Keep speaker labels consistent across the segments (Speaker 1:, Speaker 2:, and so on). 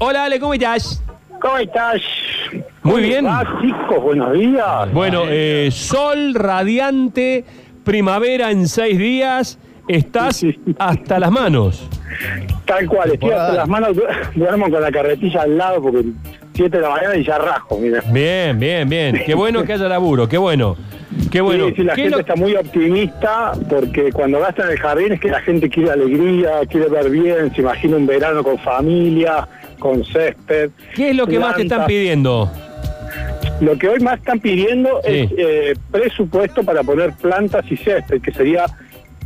Speaker 1: Hola Ale, ¿cómo estás?
Speaker 2: ¿Cómo estás?
Speaker 1: Muy bien.
Speaker 2: Ah, chicos, buenos días.
Speaker 1: Bueno, eh, sol radiante, primavera en seis días, estás hasta las manos.
Speaker 2: Tal cual, estoy hasta las manos, du- duermo con la carretilla al lado porque 7 de la mañana y ya rajo, mira.
Speaker 1: Bien, bien, bien. Qué bueno que haya laburo, qué bueno. Qué bueno.
Speaker 2: sí, sí, la
Speaker 1: ¿Qué
Speaker 2: gente
Speaker 1: lo-
Speaker 2: está muy optimista porque cuando gasta en el jardín es que la gente quiere alegría, quiere ver bien, se imagina un verano con familia, con césped.
Speaker 1: ¿Qué es lo que más te están pidiendo?
Speaker 2: Lo que hoy más están pidiendo
Speaker 1: Sí.
Speaker 2: es eh, presupuesto para poner plantas y césped, que sería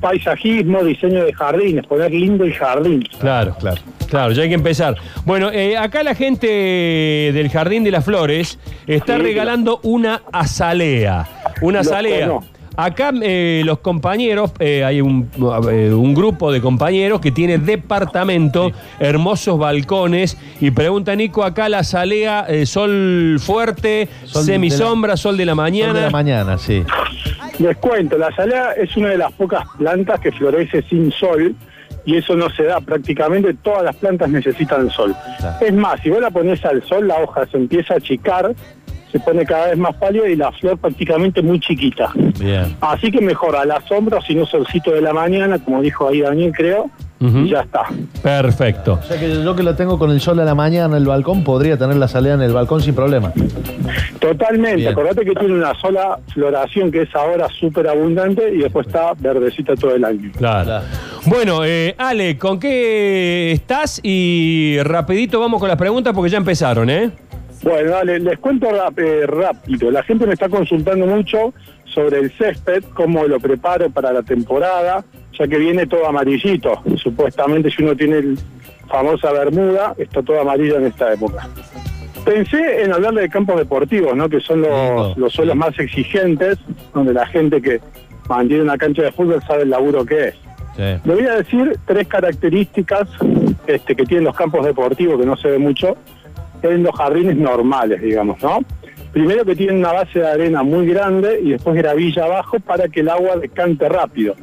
Speaker 2: paisajismo, diseño de jardines, poner lindo el jardín.
Speaker 1: Claro, claro. Claro, ya hay que empezar. Bueno, eh, acá la gente del Jardín de las Flores está
Speaker 2: Sí.
Speaker 1: regalando una azalea. Una azalea. Acá eh, los compañeros, eh, hay un, eh, un grupo de compañeros que tiene departamento, hermosos balcones, y pregunta Nico, acá la azalea, eh, sol fuerte,
Speaker 3: Sol de
Speaker 1: semisombra, sol de la mañana.
Speaker 3: Sol de la mañana, sí.
Speaker 2: Les cuento, la azalea es una de las pocas plantas que florece sin sol y eso no se da prácticamente, todas las plantas necesitan sol.
Speaker 3: Claro.
Speaker 2: Es más, si vos la pones al sol, la hoja se empieza a achicar, se pone cada vez más pálida y la flor prácticamente muy chiquita.
Speaker 3: Bien.
Speaker 2: Así que mejor a la sombra o si no solcito de la mañana, como dijo ahí Daniel creo, y ya está.
Speaker 1: Perfecto.
Speaker 3: O sea que yo que lo tengo con el sol a la mañana en el balcón, podría tener la salida en el balcón sin problema.
Speaker 2: Totalmente,
Speaker 3: Bien.
Speaker 2: acordate que tiene una sola floración que es ahora súper abundante y después está verdecita todo el año.
Speaker 1: Claro.
Speaker 3: Claro.
Speaker 1: Bueno, eh, Ale, ¿con qué estás? Y rapidito vamos con las preguntas porque ya empezaron, ¿eh?
Speaker 2: Bueno, dale, les cuento rap- eh, rápido. La gente me está consultando mucho sobre el césped, cómo lo preparo para la temporada, ya que viene todo amarillito. Supuestamente si uno tiene el famosa bermuda, está todo amarillo en esta época. Pensé en hablarle de campos deportivos, ¿no? que son los, los suelos más exigentes, donde la gente que mantiene una cancha de fútbol sabe el laburo que es.
Speaker 3: Sí.
Speaker 2: Le voy a decir tres características este, que tienen los campos deportivos, que no se ve mucho, en los jardines normales, digamos, ¿no? Primero que tienen una base de arena muy grande y después gravilla abajo para que el agua decante rápido.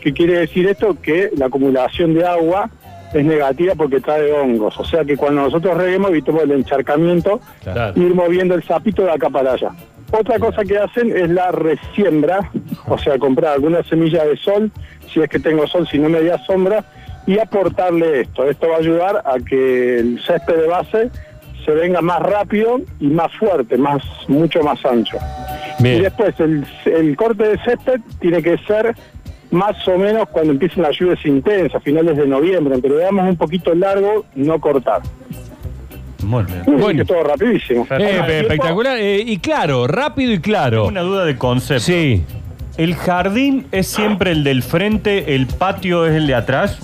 Speaker 2: ¿Qué quiere decir esto? Que la acumulación de agua es negativa porque trae hongos. O sea que cuando nosotros reguemos evitamos el encharcamiento
Speaker 1: Claro.
Speaker 2: ir moviendo el sapito de acá para allá. Otra cosa que hacen es la resiembra, o sea, comprar alguna semilla de sol, si es que tengo sol, si no media sombra, y aportarle esto. Esto va a ayudar a que el césped de base se venga más rápido y más fuerte, más mucho más ancho. Y después el, el corte de césped tiene que ser más o menos cuando empiecen las lluvias intensas, finales de noviembre, aunque lo veamos un poquito largo, no cortar.
Speaker 4: Muy bien.
Speaker 2: Uy,
Speaker 1: Bueno.
Speaker 2: que todo rapidísimo.
Speaker 1: Eh, espectacular. eh, y claro, rápido y claro.
Speaker 4: Una duda de concepto.
Speaker 1: Sí.
Speaker 4: ¿El jardín es siempre el del frente, el patio es el de atrás?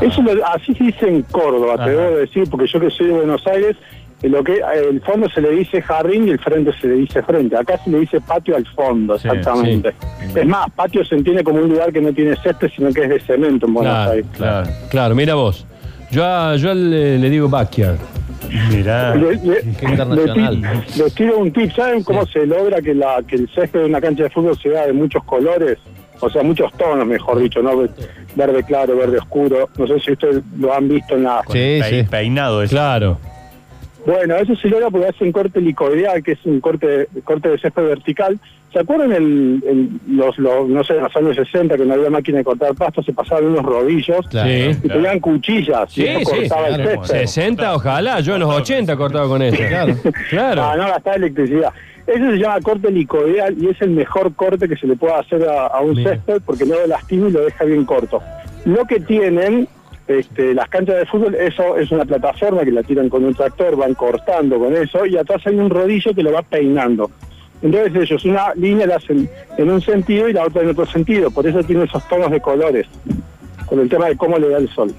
Speaker 2: Eso lo- así se dice en Córdoba,
Speaker 4: Ajá.
Speaker 2: te debo decir, porque yo que soy de Buenos Aires, en lo que el fondo se le dice jardín y el frente se le dice frente. Acá se le dice patio al fondo,
Speaker 4: Sí,
Speaker 2: exactamente. Es más, patio se entiende como un lugar que no tiene césped, sino que es de cemento en Buenos
Speaker 1: Claro,
Speaker 2: Aires.
Speaker 1: claro, claro, mira vos. Yo, a- yo le, le digo backyard.
Speaker 4: Mirá.
Speaker 2: Le, le-
Speaker 3: Qué internacional.
Speaker 2: les tiro un tip, ¿saben cómo se logra que, la, que el césped de una cancha de fútbol se vea de muchos colores? O sea, muchos tonos, mejor dicho, ¿no? Verde claro, verde oscuro. No sé si ustedes lo han visto en la,
Speaker 3: Sí,
Speaker 4: Pe-
Speaker 3: sí.
Speaker 4: Peinado es.
Speaker 1: Claro.
Speaker 2: Bueno, eso se logra porque hacen corte helicoidal, que es un corte, corte de césped vertical. ¿Se acuerdan el, el- los, los, no sé, en los años 60 que no había máquina de cortar pasto, se pasaban unos rodillos
Speaker 3: Claro.
Speaker 1: Sí.
Speaker 2: y tenían cuchillas
Speaker 1: Sí,
Speaker 2: y eso
Speaker 1: sí,
Speaker 2: cortaba el
Speaker 3: claro,
Speaker 2: césped.
Speaker 1: 60, ojalá. Yo en los 80 cortaba con eso.
Speaker 3: Claro.
Speaker 1: Claro.
Speaker 2: Ah, no gastaba electricidad. Eso se llama corte helicoidal y es el mejor corte que se le puede hacer a, a un
Speaker 1: Mira.
Speaker 2: césped porque no lo lastima y lo deja bien corto. Lo que tienen este, las canchas de fútbol, eso es una plataforma que la tiran con un tractor, van cortando con eso y atrás hay un rodillo que lo va peinando. Entonces ellos una línea la hacen en un sentido y la otra en otro sentido, por eso tiene esos tonos de colores, con el tema de cómo le da el sol.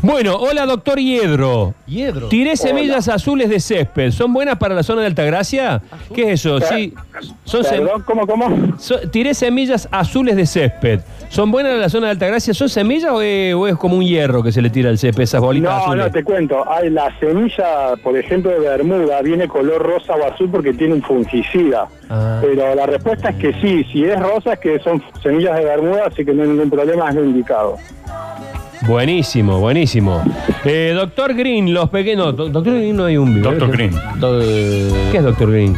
Speaker 1: Bueno, hola, doctor Hiedro.
Speaker 3: Hiedro.
Speaker 1: Tiré semillas azules de césped. ¿Son buenas para la zona de Altagracia? ¿Qué es eso? Sí. Son sem-
Speaker 2: Perdón, ¿cómo, cómo?
Speaker 1: so- tiré semillas azules de césped. ¿Son buenas en la zona de Altagracia? ¿Son semillas o es, o es como un hierro que se le tira al césped, esas bolitas
Speaker 2: No,
Speaker 1: azules?
Speaker 2: no, te cuento. Hay la semilla, por ejemplo, de Bermuda, viene color rosa o azul porque tiene un fungicida.
Speaker 1: Ah.
Speaker 2: Pero la respuesta es que sí. Si es rosa, es que son semillas de Bermuda, así que no hay ningún problema, es lo indicado.
Speaker 1: Buenísimo, buenísimo. Eh, doctor Green, los pequeños. no, Doctor Green no hay un video.
Speaker 4: Doctor Green.
Speaker 3: Do-
Speaker 1: ¿Qué es Doctor Green?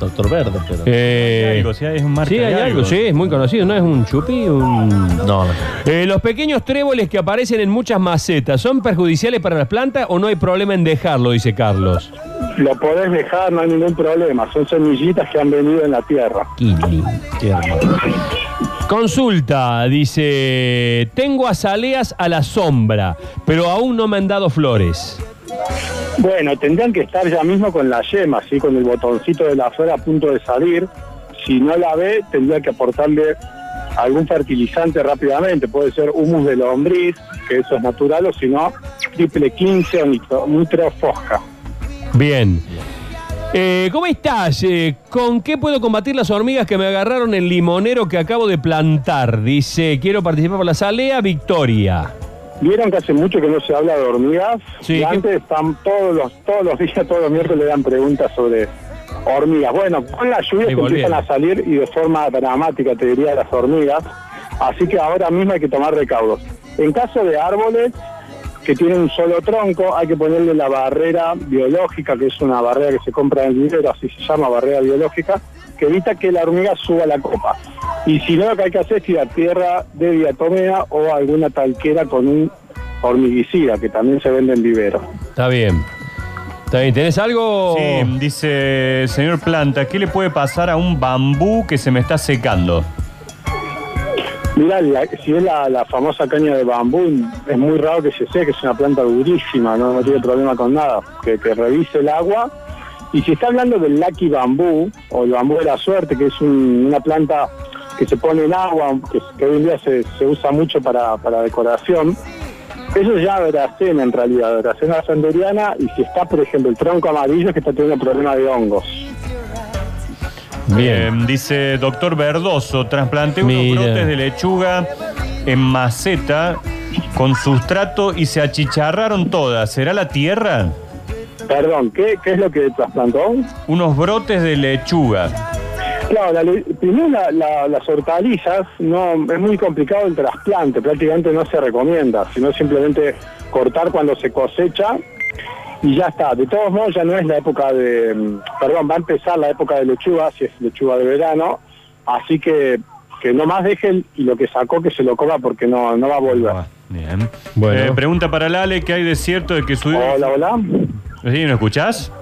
Speaker 3: Doctor Verde, pero.
Speaker 1: Eh,
Speaker 4: Algo, sí, es un marca
Speaker 1: sí, hay algo, sí, es muy conocido, ¿no? Es un chupi, un.
Speaker 3: No, no.
Speaker 1: Eh, los pequeños tréboles que aparecen en muchas macetas, ¿son perjudiciales para las plantas o no hay problema en dejarlo? Dice Carlos.
Speaker 2: Lo podés dejar, no hay ningún problema. Son semillitas que han venido en la tierra.
Speaker 3: Tierno.
Speaker 1: Consulta, dice, tengo azaleas a la sombra, pero aún no me han dado flores.
Speaker 2: Bueno, tendrían que estar ya mismo con la yema, ¿sí? con el botoncito de la flor a punto de salir. Si no la ve, tendría que aportarle algún fertilizante rápidamente. Puede ser humus de lombriz, que eso es natural, o si no, triple 15 o nitro, nitrofosca.
Speaker 1: Bien. Eh, ¿Cómo estás? Eh, ¿Con qué puedo combatir las hormigas que me agarraron el limonero que acabo de plantar? Dice, quiero participar por la salea, Victoria.
Speaker 2: Vieron que hace mucho que no se habla de hormigas.
Speaker 1: Sí,
Speaker 2: y
Speaker 1: ¿qué-
Speaker 2: antes están todos los, todos los días, todos los miércoles le dan preguntas sobre hormigas. Bueno, con la lluvia empiezan a salir y de forma dramática, te diría, las hormigas. Así que ahora mismo hay que tomar recaudos. En caso de árboles que tienen un solo tronco, hay que ponerle la barrera biológica, que es una barrera que se compra en el vivero, así se llama barrera biológica, que evita que la hormiga suba la copa. Y si no, lo que hay que hacer es tirar tierra de diatomea o alguna talquera con un hormiguicida, que también se vende en vivero.
Speaker 1: Está bien. Está bien. ¿Tenés algo?
Speaker 4: Sí, dice, señor Planta, ¿qué le puede pasar a un bambú que se me está secando?
Speaker 2: Mira, la- si es la, famosa caña de bambú, es muy raro que se seque, es una planta durísima, no, tiene problema con nada. Que, que revise el agua. Y si está hablando del lucky bambú, o el bambú de la suerte, que es un- una planta que se pone en agua, que, hoy en día se, usa mucho para, para decoración, eso es ya veracena en realidad, veracena sanderiana, y si está, por ejemplo, el tronco amarillo, es que está teniendo problema de hongos.
Speaker 1: Bien.
Speaker 4: Eh, dice doctor Verdoso, trasplanté unos
Speaker 1: Mira.
Speaker 4: brotes de lechuga en maceta con sustrato y se achicharraron todas. ¿Será la tierra?
Speaker 2: Perdón, ¿qué, qué es lo que trasplantó?
Speaker 4: Unos brotes de lechuga.
Speaker 2: Claro, la primero la- la- las hortalizas no es muy complicado el trasplante, prácticamente no se recomienda, sino simplemente cortar cuando se cosecha y ya está. De todos modos ya no es la época de, mm, perdón, va a empezar la época de lechuga, si es lechuga de verano, así que que no más dejen y lo que sacó que se lo coma porque no, no va a volver.
Speaker 4: Ah, Bien.
Speaker 1: Bueno.
Speaker 4: Eh, pregunta para Lale, ¿qué hay de cierto de que su ídolo...
Speaker 2: Hola, hola.
Speaker 4: ¿Sí, ¿No escuchás?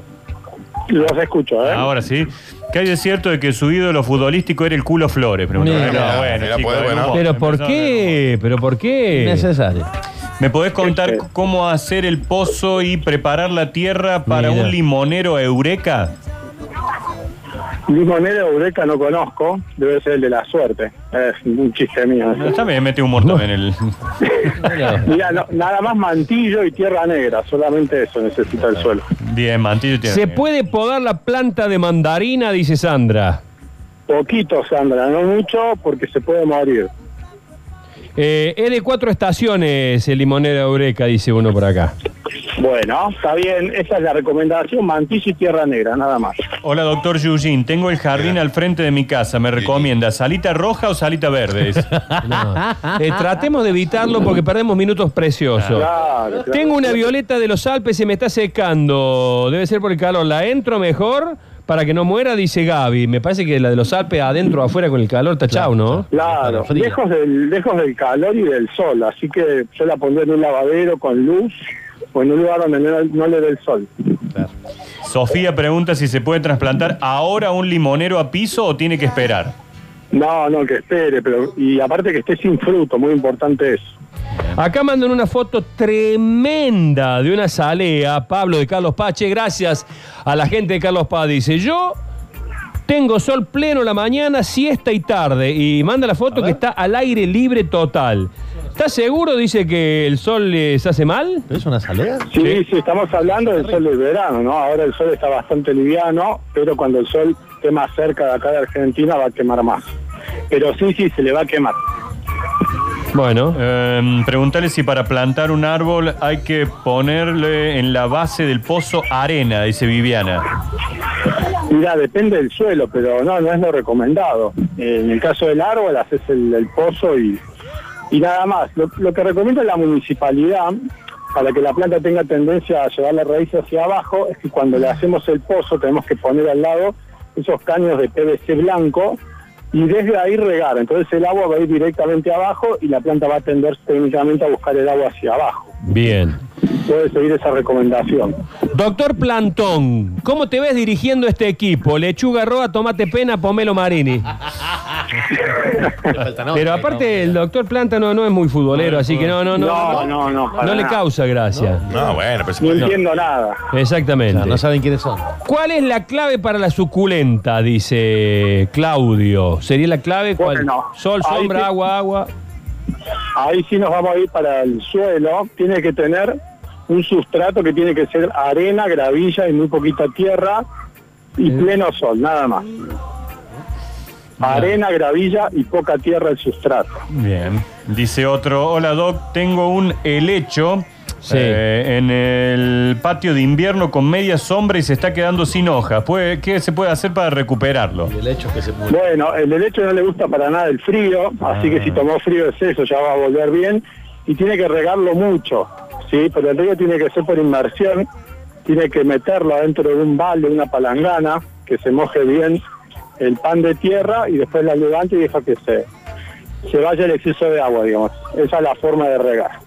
Speaker 2: Los escucho, ¿eh?
Speaker 4: Ahora sí. ¿Qué hay de cierto de que su ídolo futbolístico era el culo Flores? Pregunta. No, bueno.
Speaker 1: ¿Pero por qué? ¿Pero por qué?
Speaker 3: Necesario.
Speaker 4: ¿Me podés contar
Speaker 2: Este.
Speaker 4: cómo hacer el pozo y preparar la tierra para
Speaker 1: Mira.
Speaker 4: un limonero eureka?
Speaker 2: Limonero Eureka no conozco, debe ser el de la suerte. Es un chiste mío. ese.
Speaker 4: Está bien, mete humor también en el...
Speaker 2: Mira, no- nada más mantillo y tierra negra, solamente eso necesita el suelo.
Speaker 4: Bien, mantillo tiene.
Speaker 1: ¿Se puede podar la planta de mandarina? Dice Sandra.
Speaker 2: Poquito, Sandra, no mucho, porque se puede morir.
Speaker 1: Eh, es de cuatro estaciones el limonero Eureka, dice uno por acá.
Speaker 2: Bueno, está bien, esa es la recomendación, mantillo y tierra negra, nada más.
Speaker 4: Hola, doctor Yujin. Tengo el jardín al frente de mi casa. ¿Me recomienda salita roja o salita verde?
Speaker 1: No. Eh, tratemos de evitarlo porque perdemos minutos preciosos.
Speaker 2: Claro, claro.
Speaker 1: Tengo una violeta de los Alpes, se me está secando. Debe ser por el calor. ¿La entro mejor para que no muera? Dice Gaby. Me parece que la de los Alpes adentro o afuera con el calor está chau, ¿no?
Speaker 2: Claro, lejos del, lejos del calor y del sol, así que yo la pondré en un lavadero con luz o en un lugar donde no, no le dé el sol.
Speaker 4: Sofía pregunta si se puede trasplantar ahora un limonero a piso o tiene que esperar.
Speaker 2: No, no, que espere, pero y aparte que esté sin fruto, muy importante eso.
Speaker 1: Acá mandan una foto tremenda de una salea, Pablo de Carlos Pache. Gracias a la gente de Carlos Paz. Dice, yo tengo sol pleno la mañana, siesta y tarde. Y manda la foto que está al aire libre total. ¿Estás seguro? Dice que el sol les hace mal.
Speaker 3: ¿Es una salea?
Speaker 2: Sí,
Speaker 1: Sí.
Speaker 2: sí, estamos hablando del sol del verano, ¿no? Ahora el sol está bastante liviano, pero cuando el sol esté más cerca de acá de Argentina va a quemar más. Pero sí, sí, se le va a quemar.
Speaker 1: Bueno,
Speaker 4: Eh, preguntale si para plantar un árbol hay que ponerle en la base del pozo arena, dice Viviana.
Speaker 2: Mira, depende del suelo, pero no, no es lo recomendado. Eh, en el caso del árbol, haces el, el pozo y Y nada más, lo, lo que recomienda la municipalidad para que la planta tenga tendencia a llevar la raíz hacia abajo es que cuando le hacemos el pozo tenemos que poner al lado esos caños de PVC blanco y desde ahí regar. Entonces el agua va a ir directamente abajo y la planta va a tender técnicamente a buscar el agua hacia abajo.
Speaker 1: Bien.
Speaker 2: Puede seguir esa recomendación.
Speaker 1: Doctor Plantón, ¿cómo te ves dirigiendo este equipo? Lechuga roa, tomate pena, pomelo marini. Pero aparte el doctor Planta no, no es muy futbolero, así que no, no, no.
Speaker 2: No, no, no,
Speaker 1: le causa gracia.
Speaker 5: No, bueno, pero
Speaker 2: No entiendo nada.
Speaker 1: Exactamente.
Speaker 3: No saben quiénes son.
Speaker 1: ¿Cuál es la clave para la suculenta? Dice Claudio. ¿Sería la clave? ¿Cuál?
Speaker 2: Bueno,
Speaker 1: Sol,
Speaker 2: ahí
Speaker 1: sombra,
Speaker 2: sí.
Speaker 1: agua, agua.
Speaker 2: Ahí sí nos vamos a ir para el suelo. Tiene que tener un sustrato que tiene que ser arena, gravilla y muy poquita tierra y pleno sol, nada más. Arena, gravilla y poca tierra el sustrato.
Speaker 4: Bien. Dice otro, hola Doc, tengo un helecho
Speaker 1: Sí.
Speaker 4: eh, en el patio de invierno con media sombra y se está quedando sin hojas. ¿Puede- ¿Qué se puede hacer para recuperarlo?
Speaker 3: El es que se muere.
Speaker 2: Bueno, el derecho no le gusta para nada el frío, así que si tomó frío es eso, ya va a volver bien y tiene que regarlo mucho, ¿sí? Pero el río tiene que ser por inmersión, tiene que meterlo adentro de un balde, una palangana, que se moje bien el pan de tierra y después la levanta y deja que se, se vaya el exceso de agua, digamos. Esa es la forma de regar.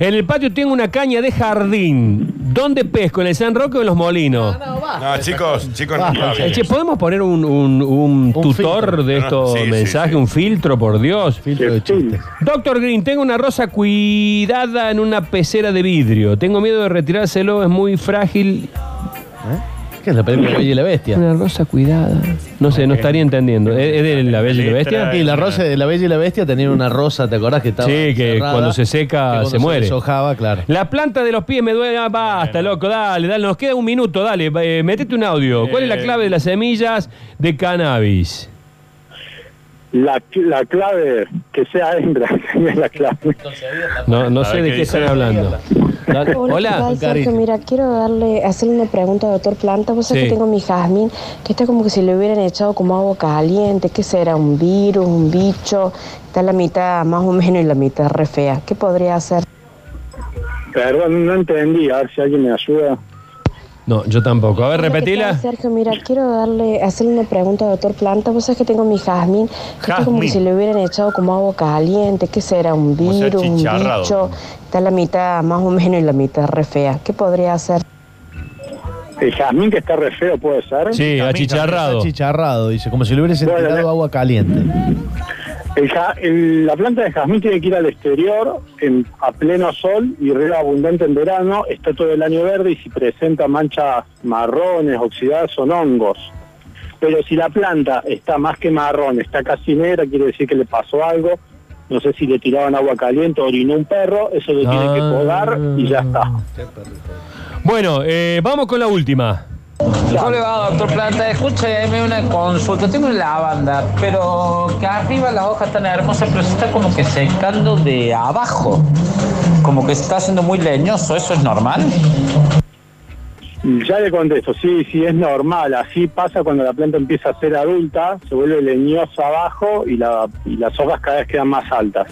Speaker 1: En el patio tengo una caña de jardín. ¿Dónde pesco? ¿En el San Roque o en los Molinos?
Speaker 5: No, chicos, chicos, no,
Speaker 3: Basta,
Speaker 5: no,
Speaker 1: Eh, che, ¿Podemos poner un, un- un tutor
Speaker 3: filtro.
Speaker 1: de
Speaker 5: No, no,
Speaker 1: estos
Speaker 5: sí,
Speaker 1: mensajes,
Speaker 5: sí.
Speaker 1: un filtro, por Dios?
Speaker 3: Filtro de.
Speaker 1: Doctor Green, tengo una rosa cuidada en una pecera de vidrio. Tengo miedo de retirárselo, es muy frágil.
Speaker 3: ¿Qué es la película Bella y la Bestia?
Speaker 1: Una rosa cuidada. No sé, no estaría entendiendo. ¿Es es de la Bella y la Bestia?
Speaker 3: Y la rosa de la Bella y la Bestia tenía una rosa, ¿te acordás que estaba
Speaker 1: Sí, que
Speaker 3: cerrada?
Speaker 1: cuando se seca
Speaker 3: Que cuando
Speaker 1: se muere.
Speaker 3: deshojaba, claro.
Speaker 1: La planta de los pies me duele. Ah, basta, loco, dale, dale. Nos queda un minuto, dale. eh, metete un audio. ¿Cuál es la
Speaker 4: Eh.
Speaker 1: clave de las semillas de cannabis?
Speaker 2: La, la clave, que sea hembra, es la clave.
Speaker 1: No, no sé de
Speaker 4: qué
Speaker 1: están hablando. Dale.
Speaker 6: Hola, ¿qué
Speaker 1: Hola.
Speaker 6: tal, Sergio? Mira, quiero darle, hacerle una pregunta al doctor Planta. Vos sabés
Speaker 1: Sí.
Speaker 6: que tengo mi jazmín, que está como que si le hubieran echado como agua caliente. ¿Qué será? ¿Un virus? ¿Un bicho? Está la mitad más o menos y la mitad re fea. ¿Qué podría hacer?
Speaker 2: Perdón, no entendí, a ver si alguien me ayuda.
Speaker 1: No, yo tampoco. A ver,
Speaker 6: Hola, ¿qué
Speaker 1: repetila.
Speaker 6: Sergio, mira, quiero darle, hacerle una pregunta al doctor Planta. Vos sabés que tengo mi jazmín, que está como si le hubieran echado como agua caliente. ¿Qué será? ¿Un virus? ¿Un bicho? Está la mitad más o menos y la mitad re fea. ¿Qué podría hacer?
Speaker 2: El jazmín que está re feo puede ser.
Speaker 1: Sí, achicharrado.
Speaker 3: Está chicharrado, dice, como si le hubiesen
Speaker 2: Bueno,
Speaker 3: tirado agua caliente.
Speaker 2: El la planta de jazmín tiene que ir al exterior en- a pleno sol y riega abundante en verano, está todo el año verde y si presenta manchas marrones, oxidadas son hongos. Pero si la planta está más que marrón, está casi negra, quiere decir que le pasó algo, no sé si le tiraban agua caliente o orinó un perro, eso lo tiene que
Speaker 1: Ah.
Speaker 2: podar y ya está.
Speaker 1: Bueno, eh, vamos con la última.
Speaker 7: ¿Cómo le va, doctor Planta? Escúcheme una consulta. Tengo una lavanda, pero que arriba las hojas están hermosas, pero se está como que secando de abajo. Como que está haciendo muy leñoso. ¿Eso es normal?
Speaker 2: Ya le contesto, sí, sí, es normal. Así pasa cuando la planta empieza a ser adulta, se vuelve leñosa abajo y, la, y las hojas cada vez quedan más altas.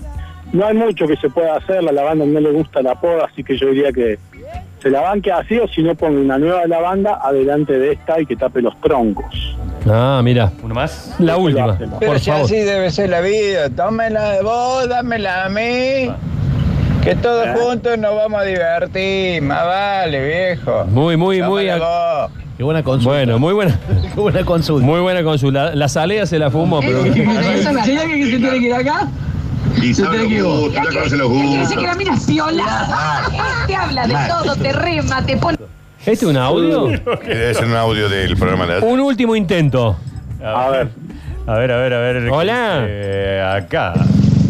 Speaker 2: No hay mucho que se pueda hacer, la lavanda no le gusta la poda, así que yo diría que se la banque así o si no ponga una nueva lavanda adelante de esta y que tape los troncos.
Speaker 1: Ah, mira.
Speaker 4: ¿Uno más?
Speaker 1: La última.
Speaker 2: hacemos.
Speaker 1: Por favor.
Speaker 8: debe ser la vida. Tómela de vos, dámela a mí. Que todos juntos nos vamos a divertir. Más vale, viejo.
Speaker 1: Muy, muy, muy.
Speaker 8: Vos.
Speaker 3: Qué buena consulta.
Speaker 1: Bueno, muy buena.
Speaker 3: Qué buena consulta.
Speaker 1: Muy buena consulta. La salea se la fumó, pero.
Speaker 9: que se tiene que ir acá?
Speaker 5: Y sabe los gustos, ya conoce los gustos.
Speaker 9: que la mina es piola. Te habla de todo, te rema, te pone.
Speaker 1: ¿Este es un audio?
Speaker 5: Debe ser un audio del programa de
Speaker 1: Un último intento.
Speaker 2: A ver,
Speaker 4: A ver, a ver, a ver.
Speaker 1: Hola.
Speaker 4: Eh, acá.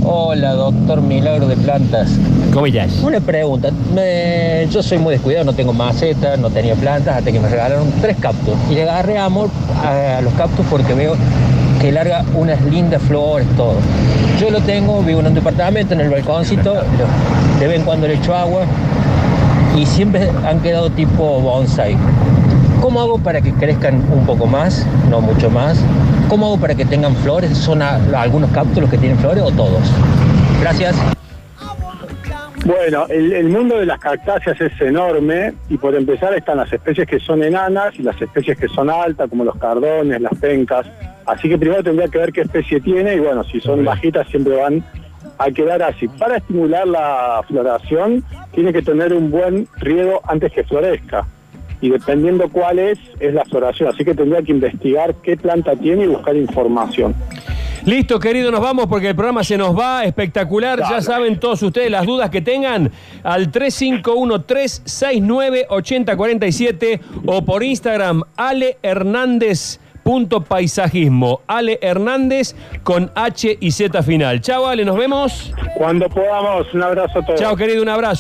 Speaker 7: Hola, doctor Milagro de Plantas.
Speaker 1: Comillas.
Speaker 7: Una pregunta. Me- yo soy muy descuidado, no tengo macetas, no tenía plantas, hasta que me regalaron tres cactus. Y le agarré amor a, a los cactus porque veo que larga unas lindas flores, todo. Yo lo tengo, vivo en un departamento, en el balconcito, de vez en cuando le echo agua y siempre han quedado tipo bonsai. ¿Cómo hago para que crezcan un poco más, no mucho más? ¿Cómo hago para que tengan flores? ¿Son algunos cactus los que tienen flores o todos? Gracias.
Speaker 2: Bueno, el, el mundo de las cactáceas es enorme y por empezar están las especies que son enanas y las especies que son altas, como los cardones, las pencas. Así que primero tendría que ver qué especie tiene y bueno, si son bajitas siempre van a quedar así. Para estimular la floración tiene que tener un buen riego antes que florezca. Y dependiendo cuál es, es la floración. Así que tendría que investigar qué planta tiene y buscar información.
Speaker 1: Listo, querido, nos vamos porque el programa se nos va. Espectacular. Ya saben todos ustedes las dudas que tengan al 351-369-8047 o por Instagram, Ale Hernández. Punto paisajismo. Ale Hernández con H y Z final. Chao, Ale, nos vemos.
Speaker 2: Cuando podamos, un abrazo a todos.
Speaker 1: Chao, querido, un abrazo.